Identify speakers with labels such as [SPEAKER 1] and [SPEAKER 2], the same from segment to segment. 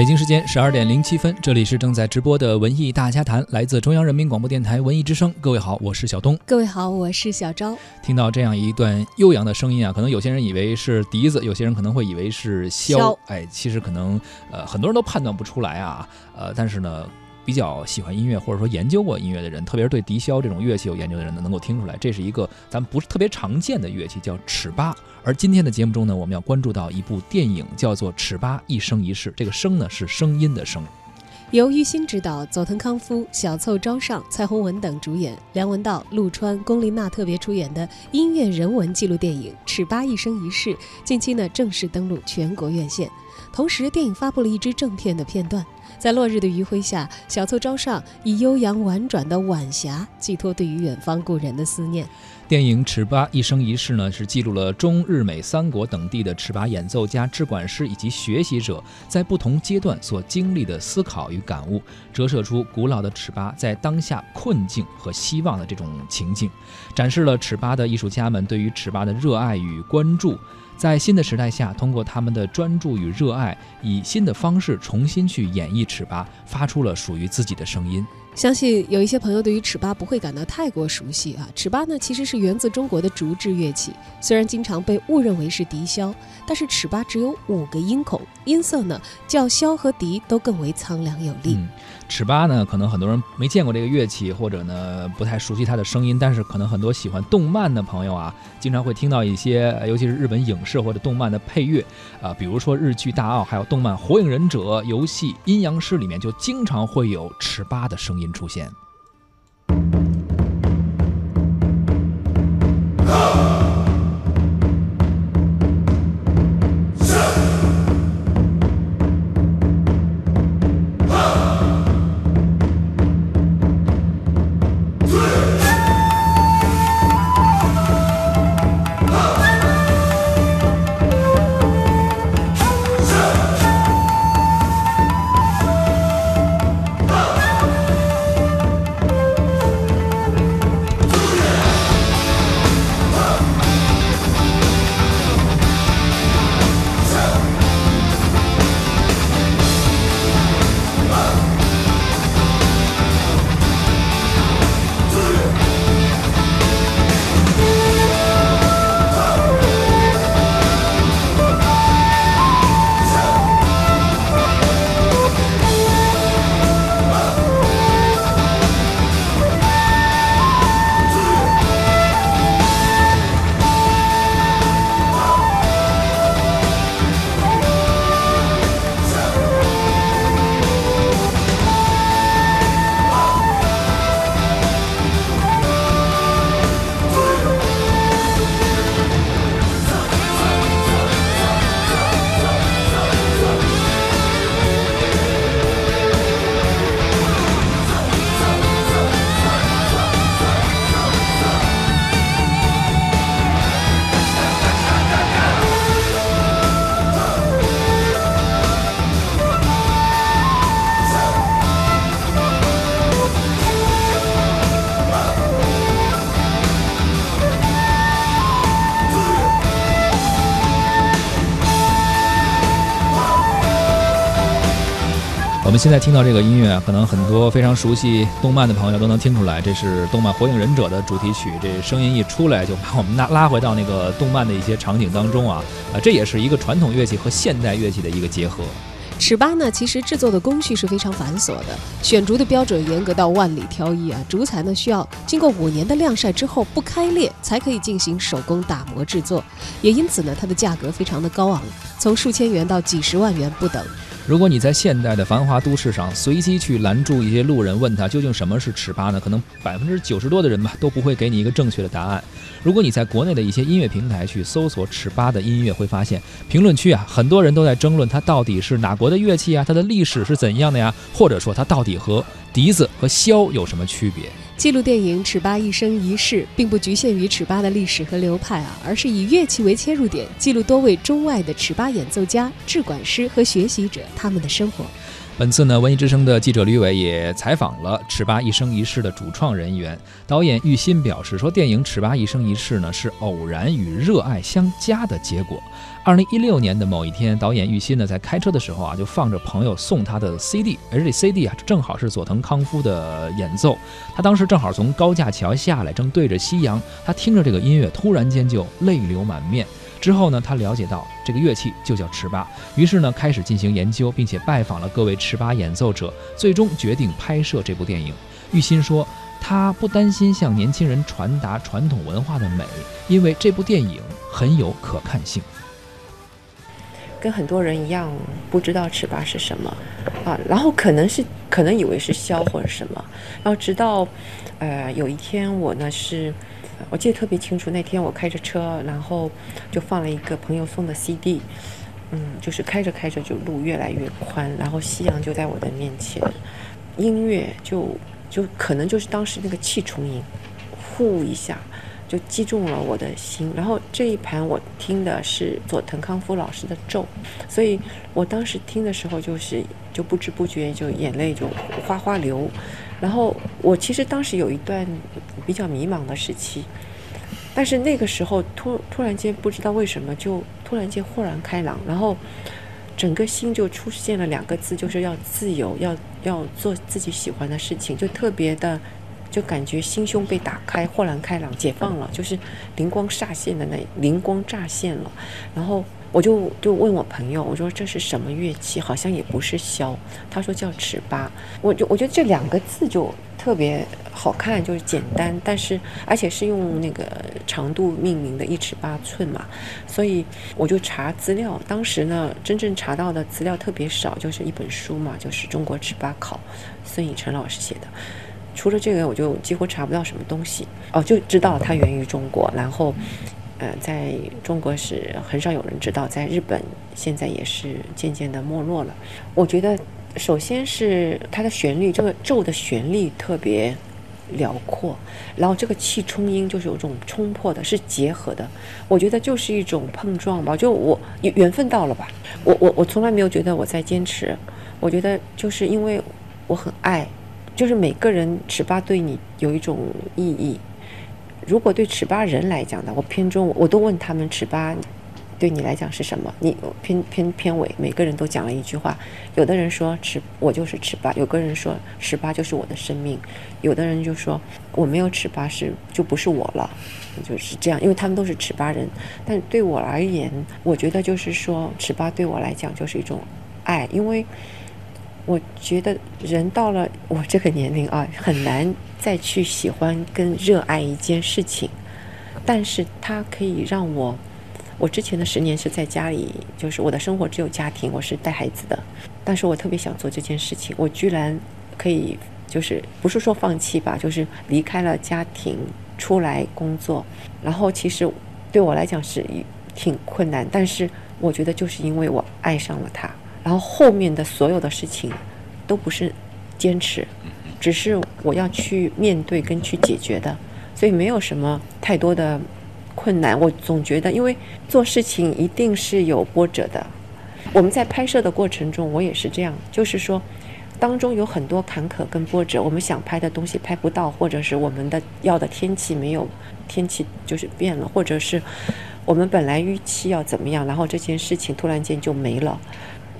[SPEAKER 1] 北京时间十二点零七分，这里是正在直播的文艺大家谈，来自中央人民广播电台文艺之声。各位好，我是小东。
[SPEAKER 2] 各位好，我是小昭。
[SPEAKER 1] 听到这样一段悠扬的声音啊，可能有些人以为是笛子，有些人可能会以为是箫。
[SPEAKER 2] 箫
[SPEAKER 1] 哎，其实可能呃很多人都判断不出来啊。呃，但是呢，比较喜欢音乐或者说研究过音乐的人，特别是对笛箫这种乐器有研究的人呢，能够听出来，这是一个咱们不是特别常见的乐器，叫尺八。而今天的节目中呢，我们要关注到一部电影，叫做《尺八一生一世》。这个“生”呢是声音的“声”。
[SPEAKER 2] 由于新执导，佐藤康夫、小凑昭尚、蔡宏文等主演，梁文道、陆川、龚琳娜特别出演的音乐人文纪录电影《尺八一生一世》，近期呢正式登陆全国院线。同时，电影发布了一支正片的片段，在落日的余晖下，小凑昭上以悠扬婉转的晚霞，寄托对于远方故人的思念。
[SPEAKER 1] 电影《尺八一生一世》呢，是记录了中日美三国等地的尺八演奏家、制管师以及学习者在不同阶段所经历的思考与感悟，折射出古老的尺八在当下困境和希望的这种情境，展示了尺八的艺术家们对于尺八的热爱与关注。在新的时代下，通过他们的专注与热爱，以新的方式重新去演绎尺八，发出了属于自己的声音。
[SPEAKER 2] 相信有一些朋友对于尺八不会感到太过熟悉啊。尺八呢，其实是源自中国的竹制乐器，虽然经常被误认为是笛箫，但是尺八只有五个音孔，音色呢较箫和笛都更为苍凉有力。
[SPEAKER 1] 嗯，尺八呢，可能很多人没见过这个乐器，或者呢不太熟悉它的声音，但是可能很多喜欢动漫的朋友啊，经常会听到一些，尤其是日本影视或者动漫的配乐啊，比如说日剧《大奥》，还有动漫《火影忍者》游戏《阴阳师》里面就经常会有尺八的声音出现。我们现在听到这个音乐，可能很多非常熟悉动漫的朋友都能听出来，这是动漫《火影忍者》的主题曲。这声音一出来，就把我们拉拉回到那个动漫的一些场景当中啊啊！这也是一个传统乐器和现代乐器的一个结合。
[SPEAKER 2] 尺八呢，其实制作的工序是非常繁琐的，选竹的标准严格到万里挑一啊。竹材呢，需要经过五年的晾晒之后不开裂，才可以进行手工打磨制作。也因此呢，它的价格非常的高昂，从数千元到几十万元不等。
[SPEAKER 1] 如果你在现代的繁华都市上随机去拦住一些路人，问他究竟什么是尺八呢？可能百分之九十多的人吧都不会给你一个正确的答案。如果你在国内的一些音乐平台去搜索尺八的音乐，会发现评论区啊，很多人都在争论它到底是哪国的乐器啊，它的历史是怎样的呀？或者说它到底和笛子和箫有什么区别？
[SPEAKER 2] 记录电影《尺八一生一世》并不局限于尺八的历史和流派啊，而是以乐器为切入点，记录多位中外的尺八演奏家、制管师和学习者他们的生活。
[SPEAKER 1] 本次呢，文艺之声的记者吕伟也采访了《尺八一生一世》的主创人员导演玉新，表示说，电影《尺八一生一世》呢是偶然与热爱相加的结果。二零一六年的某一天，导演玉新呢在开车的时候啊，就放着朋友送他的 CD，而这 CD 啊正好是佐藤康夫的演奏。他当时正好从高架桥下来，正对着夕阳，他听着这个音乐，突然间就泪流满面。之后呢，他了解到这个乐器就叫尺八，于是呢开始进行研究，并且拜访了各位尺八演奏者，最终决定拍摄这部电影。玉鑫说，他不担心向年轻人传达传统文化的美，因为这部电影很有可看性。
[SPEAKER 3] 跟很多人一样，不知道尺八是什么啊，然后可能是可能以为是箫或者什么，然后直到呃有一天我呢是。我记得特别清楚，那天我开着车，然后就放了一个朋友送的 CD，嗯，就是开着开着就路越来越宽，然后夕阳就在我的面前，音乐就就可能就是当时那个气重音，呼一下就击中了我的心。然后这一盘我听的是佐藤康夫老师的咒，所以我当时听的时候就是就不知不觉就眼泪就哗哗流。然后我其实当时有一段比较迷茫的时期，但是那个时候突突然间不知道为什么就突然间豁然开朗，然后整个心就出现了两个字，就是要自由，要要做自己喜欢的事情，就特别的就感觉心胸被打开，豁然开朗，解放了，就是灵光乍现的那灵光乍现了，然后。我就就问我朋友，我说这是什么乐器？好像也不是箫。他说叫尺八。我就我觉得这两个字就特别好看，就是简单，但是而且是用那个长度命名的，一尺八寸嘛。所以我就查资料，当时呢真正查到的资料特别少，就是一本书嘛，就是《中国尺八考》，孙以晨老师写的。除了这个，我就几乎查不到什么东西。哦，就知道它源于中国，然后。呃，在中国是很少有人知道，在日本现在也是渐渐的没落了。我觉得，首先是它的旋律，这个咒的旋律特别辽阔，然后这个气冲音就是有种冲破的，是结合的。我觉得就是一种碰撞吧，就我缘分到了吧。我我我从来没有觉得我在坚持，我觉得就是因为我很爱，就是每个人尺八对你有一种意义。如果对尺八人来讲呢，我片中，我都问他们尺八对你来讲是什么？你片片片尾，每个人都讲了一句话。有的人说尺，我就是尺八；有个人说尺八就是我的生命；有的人就说我没有尺八是就不是我了，就是这样。因为他们都是尺八人，但对我而言，我觉得就是说尺八对我来讲就是一种爱，因为我觉得人到了我这个年龄啊，很难。再去喜欢跟热爱一件事情，但是它可以让我，我之前的十年是在家里，就是我的生活只有家庭，我是带孩子的，但是我特别想做这件事情，我居然可以，就是不是说放弃吧，就是离开了家庭出来工作，然后其实对我来讲是挺困难，但是我觉得就是因为我爱上了它，然后后面的所有的事情都不是坚持。只是我要去面对跟去解决的，所以没有什么太多的困难。我总觉得，因为做事情一定是有波折的。我们在拍摄的过程中，我也是这样，就是说，当中有很多坎坷跟波折。我们想拍的东西拍不到，或者是我们的要的天气没有，天气就是变了，或者是我们本来预期要怎么样，然后这件事情突然间就没了，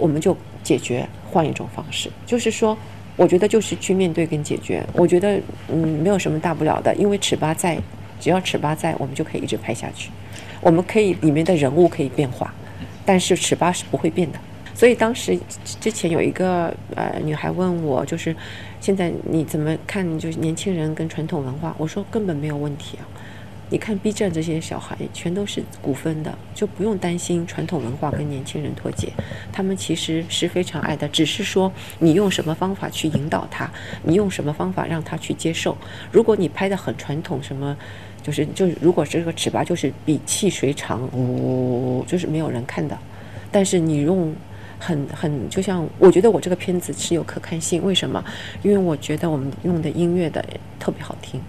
[SPEAKER 3] 我们就解决，换一种方式，就是说。我觉得就是去面对跟解决。我觉得嗯，没有什么大不了的，因为尺八在，只要尺八在，我们就可以一直拍下去。我们可以里面的人物可以变化，但是尺八是不会变的。所以当时之前有一个呃女孩问我，就是现在你怎么看？就是年轻人跟传统文化，我说根本没有问题啊。你看 B 站这些小孩，全都是古风的，就不用担心传统文化跟年轻人脱节。他们其实是非常爱的，只是说你用什么方法去引导他，你用什么方法让他去接受。如果你拍的很传统，什么就是就是，如果这个尺八就是比气水长，呜，就是没有人看的。但是你用很很，就像我觉得我这个片子是有可看性，为什么？因为我觉得我们用的音乐的特别好听。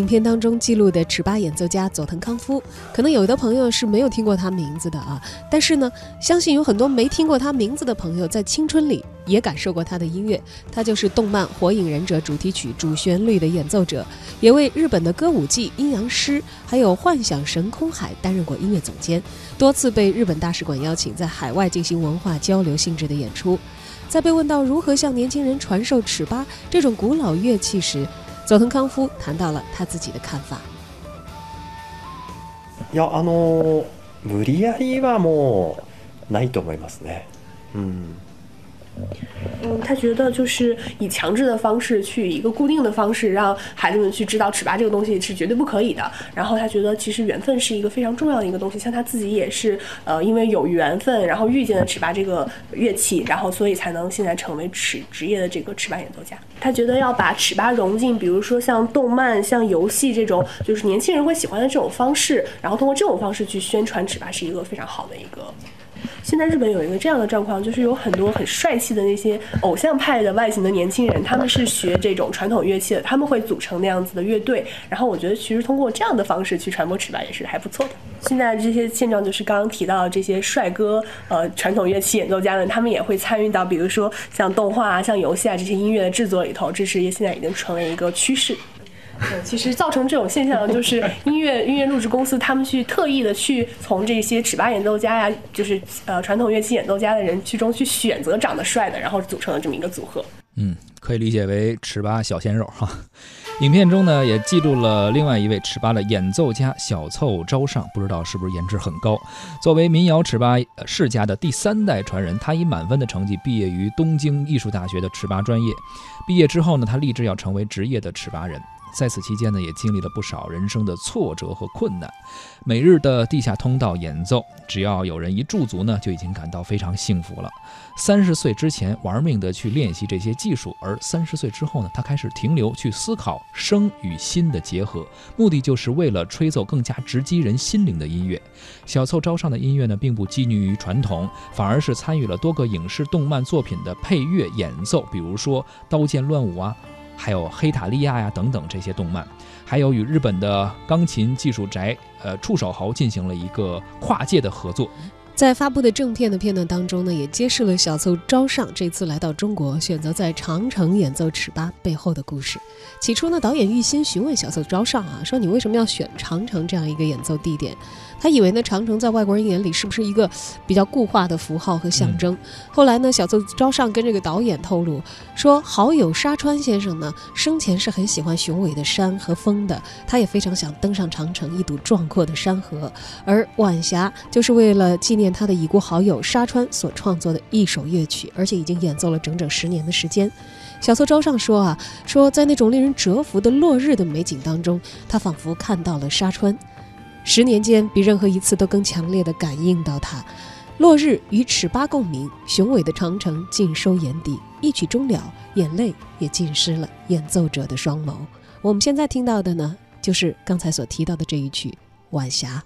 [SPEAKER 2] 影片当中记录的尺八演奏家佐藤康夫，可能有的朋友是没有听过他名字的啊，但是呢，相信有很多没听过他名字的朋友在青春里也感受过他的音乐。他就是动漫《火影忍者》主题曲主旋律的演奏者，也为日本的歌舞伎《阴阳师》还有《幻想神空海》担任过音乐总监，多次被日本大使馆邀请在海外进行文化交流性质的演出。在被问到如何向年轻人传授尺八这种古老乐器时，佐藤康夫谈到了他自己的看法。
[SPEAKER 4] いやあの無理やりはもうないと思いますね。うん。
[SPEAKER 5] 嗯，他觉得就是以强制的方式去一个固定的方式让孩子们去知道尺八这个东西是绝对不可以的。然后他觉得其实缘分是一个非常重要的一个东西，像他自己也是呃因为有缘分，然后遇见了尺八这个乐器，然后所以才能现在成为尺职业的这个尺八演奏家。他觉得要把尺八融进，比如说像动漫、像游戏这种就是年轻人会喜欢的这种方式，然后通过这种方式去宣传尺八是一个非常好的一个。现在日本有一个这样的状况，就是有很多很帅气的那些偶像派的外形的年轻人，他们是学这种传统乐器的，他们会组成那样子的乐队。然后我觉得，其实通过这样的方式去传播尺八也是还不错的。现在这些现状就是刚刚提到的这些帅哥，呃，传统乐器演奏家们，他们也会参与到，比如说像动画啊、像游戏啊这些音乐的制作里头，这是现在已经成为一个趋势。其实造成这种现象的就是音乐音乐录制公司，他们去特意的去从这些尺八演奏家呀，就是呃传统乐器演奏家的人去中去选择长得帅的，然后组成了这么一个组合。
[SPEAKER 1] 嗯，可以理解为尺八小鲜肉哈。影片中呢也记录了另外一位尺八的演奏家小凑昭上，不知道是不是颜值很高。作为民谣尺八世家的第三代传人，他以满分的成绩毕业于东京艺术大学的尺八专业。毕业之后呢，他立志要成为职业的尺八人。在此期间呢，也经历了不少人生的挫折和困难。每日的地下通道演奏，只要有人一驻足呢，就已经感到非常幸福了。三十岁之前玩命的去练习这些技术，而三十岁之后呢，他开始停留去思考声与心的结合，目的就是为了吹奏更加直击人心灵的音乐。小凑招上的音乐呢，并不拘泥于传统，反而是参与了多个影视动漫作品的配乐演奏，比如说《刀剑乱舞》啊。还有黑塔利亚呀等等这些动漫，还有与日本的钢琴技术宅呃触手豪进行了一个跨界的合作。
[SPEAKER 2] 在发布的正片的片段当中呢，也揭示了小凑招上这次来到中国，选择在长城演奏尺八背后的故事。起初呢，导演玉心询问小凑招上啊，说你为什么要选长城这样一个演奏地点？他以为呢，长城在外国人眼里是不是一个比较固化的符号和象征？后来呢，小奏招上跟这个导演透露说，好友沙川先生呢，生前是很喜欢雄伟的山和风的，他也非常想登上长城一睹壮阔的山河。而《晚霞》就是为了纪念他的已故好友沙川所创作的一首乐曲，而且已经演奏了整整十年的时间。小凑招上说啊，说在那种令人折服的落日的美景当中，他仿佛看到了沙川。十年间，比任何一次都更强烈地感应到它。落日与尺八共鸣，雄伟的长城尽收眼底。一曲终了，眼泪也浸湿了演奏者的双眸。我们现在听到的呢，就是刚才所提到的这一曲《晚霞》。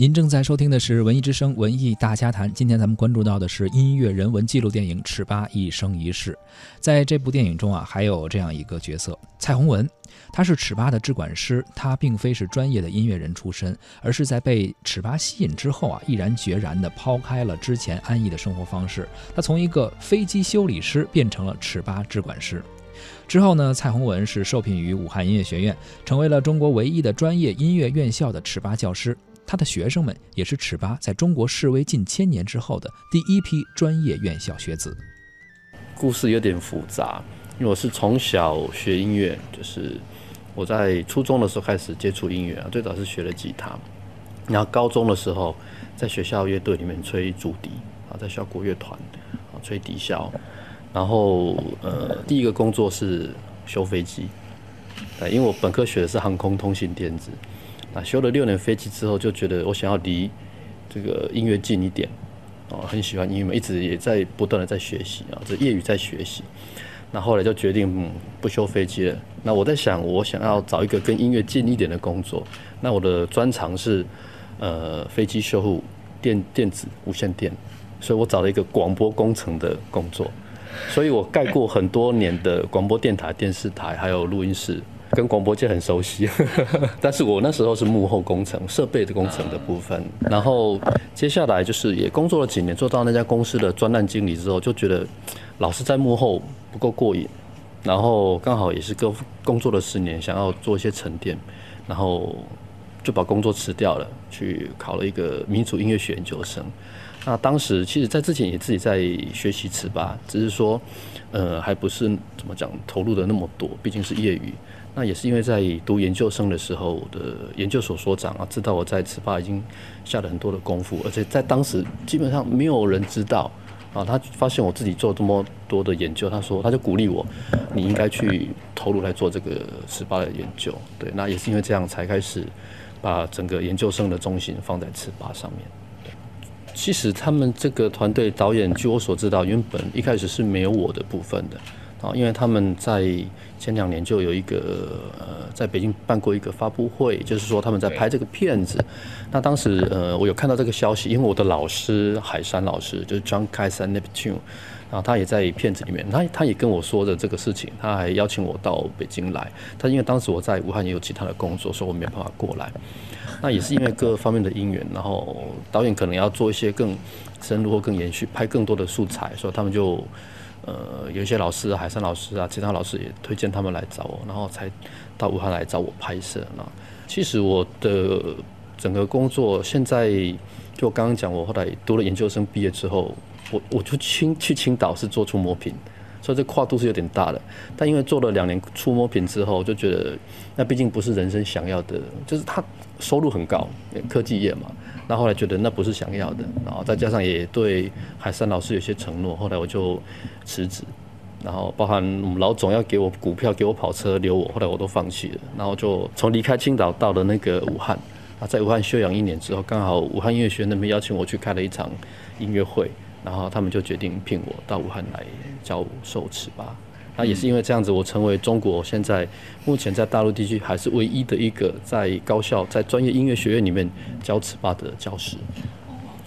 [SPEAKER 1] 您正在收听的是《文艺之声·文艺大家谈》。今天咱们关注到的是音乐人文纪录电影《尺八一生一世》。在这部电影中啊，还有这样一个角色蔡宏文，他是尺八的制管师。他并非是专业的音乐人出身，而是在被尺八吸引之后啊，毅然决然地抛开了之前安逸的生活方式。他从一个飞机修理师变成了尺八制管师。之后呢，蔡宏文是受聘于武汉音乐学院，成为了中国唯一的专业音乐院校的尺八教师。他的学生们也是尺八在中国示威近千年之后的第一批专业院校学子。
[SPEAKER 6] 故事有点复杂，因为我是从小学音乐，就是我在初中的时候开始接触音乐啊，最早是学了吉他，然后高中的时候在学校乐队里面吹竹笛啊，在校国乐团啊吹笛箫，然后呃第一个工作是修飞机，对，因为我本科学的是航空通信电子。啊，修了六年飞机之后，就觉得我想要离这个音乐近一点，哦，很喜欢音乐，一直也在不断的在学习啊，这业余在学习。那后来就决定不修飞机了。那我在想，我想要找一个跟音乐近一点的工作。那我的专长是呃飞机修护、电电子、无线电，所以我找了一个广播工程的工作。所以我盖过很多年的广播电台、电视台，还有录音室。跟广播界很熟悉，但是我那时候是幕后工程、设备的工程的部分。然后接下来就是也工作了几年，做到那家公司的专栏经理之后，就觉得老是在幕后不够过瘾。然后刚好也是工工作了十年，想要做一些沉淀，然后就把工作辞掉了，去考了一个民族音乐学研究生。那当时其实，在之前也自己在学习词吧，只是说，呃，还不是怎么讲投入的那么多，毕竟是业余。那也是因为在读研究生的时候，我的研究所所长啊，知道我在尺八已经下了很多的功夫，而且在当时基本上没有人知道啊。他发现我自己做这么多的研究，他说他就鼓励我，你应该去投入来做这个尺八的研究。对，那也是因为这样才开始把整个研究生的重心放在尺八上面。其实他们这个团队导演，据我所知道，原本一开始是没有我的部分的。啊，因为他们在前两年就有一个呃，在北京办过一个发布会，就是说他们在拍这个片子。那当时呃，我有看到这个消息，因为我的老师海山老师就是 John k a i s a n Neptune，然后他也在片子里面，他他也跟我说的这个事情，他还邀请我到北京来。他因为当时我在武汉也有其他的工作，所以我没有办法过来。那也是因为各方面的因缘，然后导演可能要做一些更深入或更延续，拍更多的素材，所以他们就。呃，有一些老师，海山老师啊，其他老师也推荐他们来找我，然后才到武汉来找我拍摄。那其实我的整个工作现在，就刚刚讲，我后来读了研究生毕业之后，我我就青去青岛是做触摸屏，所以这跨度是有点大的。但因为做了两年触摸屏之后，就觉得那毕竟不是人生想要的，就是他收入很高，科技业嘛。那后来觉得那不是想要的，然后再加上也对海山老师有些承诺，后来我就辞职，然后包含我们老总要给我股票、给我跑车留我，后来我都放弃了，然后就从离开青岛到了那个武汉，啊，在武汉休养一年之后，刚好武汉音乐学院那边邀请我去开了一场音乐会，然后他们就决定聘我到武汉来教授尺八。那也是因为这样子，我成为中国现在目前在大陆地区还是唯一的一个在高校、在专业音乐学院里面教尺八的教师。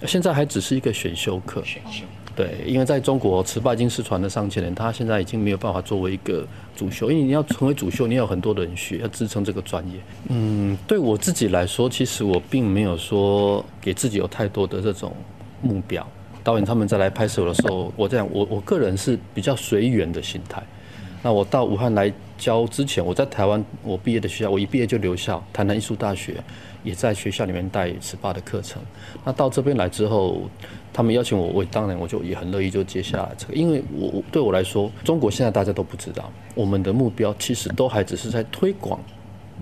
[SPEAKER 6] 现在还只是一个选修课。选修。对，因为在中国尺八已经失传了上千年，他现在已经没有办法作为一个主修，因为你要成为主修，你有很多的人学，要支撑这个专业。嗯，对我自己来说，其实我并没有说给自己有太多的这种目标。导演他们在来拍摄的时候，我这样，我我个人是比较随缘的心态。那我到武汉来教之前，我在台湾我毕业的学校，我一毕业就留校，台南艺术大学也在学校里面带尺八的课程。那到这边来之后，他们邀请我，我当然我就也很乐意就接下来这个，因为我对我来说，中国现在大家都不知道，我们的目标其实都还只是在推广、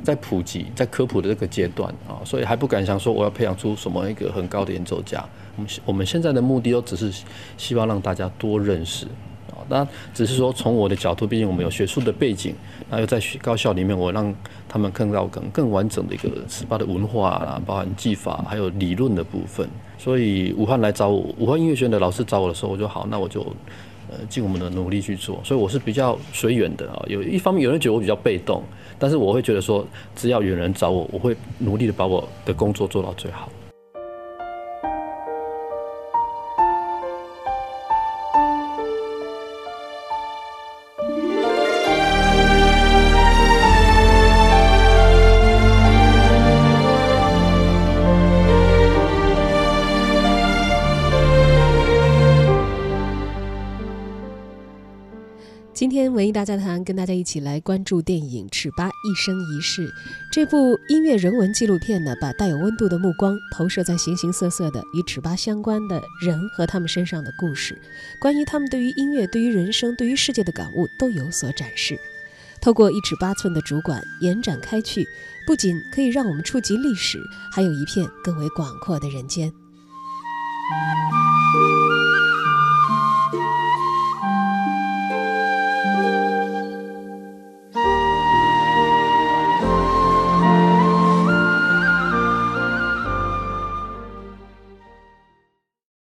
[SPEAKER 6] 在普及、在科普的这个阶段啊，所以还不敢想说我要培养出什么一个很高的演奏家。我们我们现在的目的都只是希望让大家多认识。那只是说，从我的角度，毕竟我们有学术的背景，然后又在高校里面，我让他们看到更更完整的一个尺八的文化啦，包含技法还有理论的部分。所以武汉来找我，武汉音乐学院的老师找我的时候，我就好，那我就呃尽我们的努力去做。所以我是比较随缘的啊。有一方面有人觉得我比较被动，但是我会觉得说，只要有人找我，我会努力的把我的工作做到最好。
[SPEAKER 2] 文艺大家谈，跟大家一起来关注电影《尺八一生一世》这部音乐人文纪录片呢，把带有温度的目光投射在形形色色的与尺八相关的人和他们身上的故事，关于他们对于音乐、对于人生、对于世界的感悟都有所展示。透过一尺八寸的主管延展开去，不仅可以让我们触及历史，还有一片更为广阔的人间。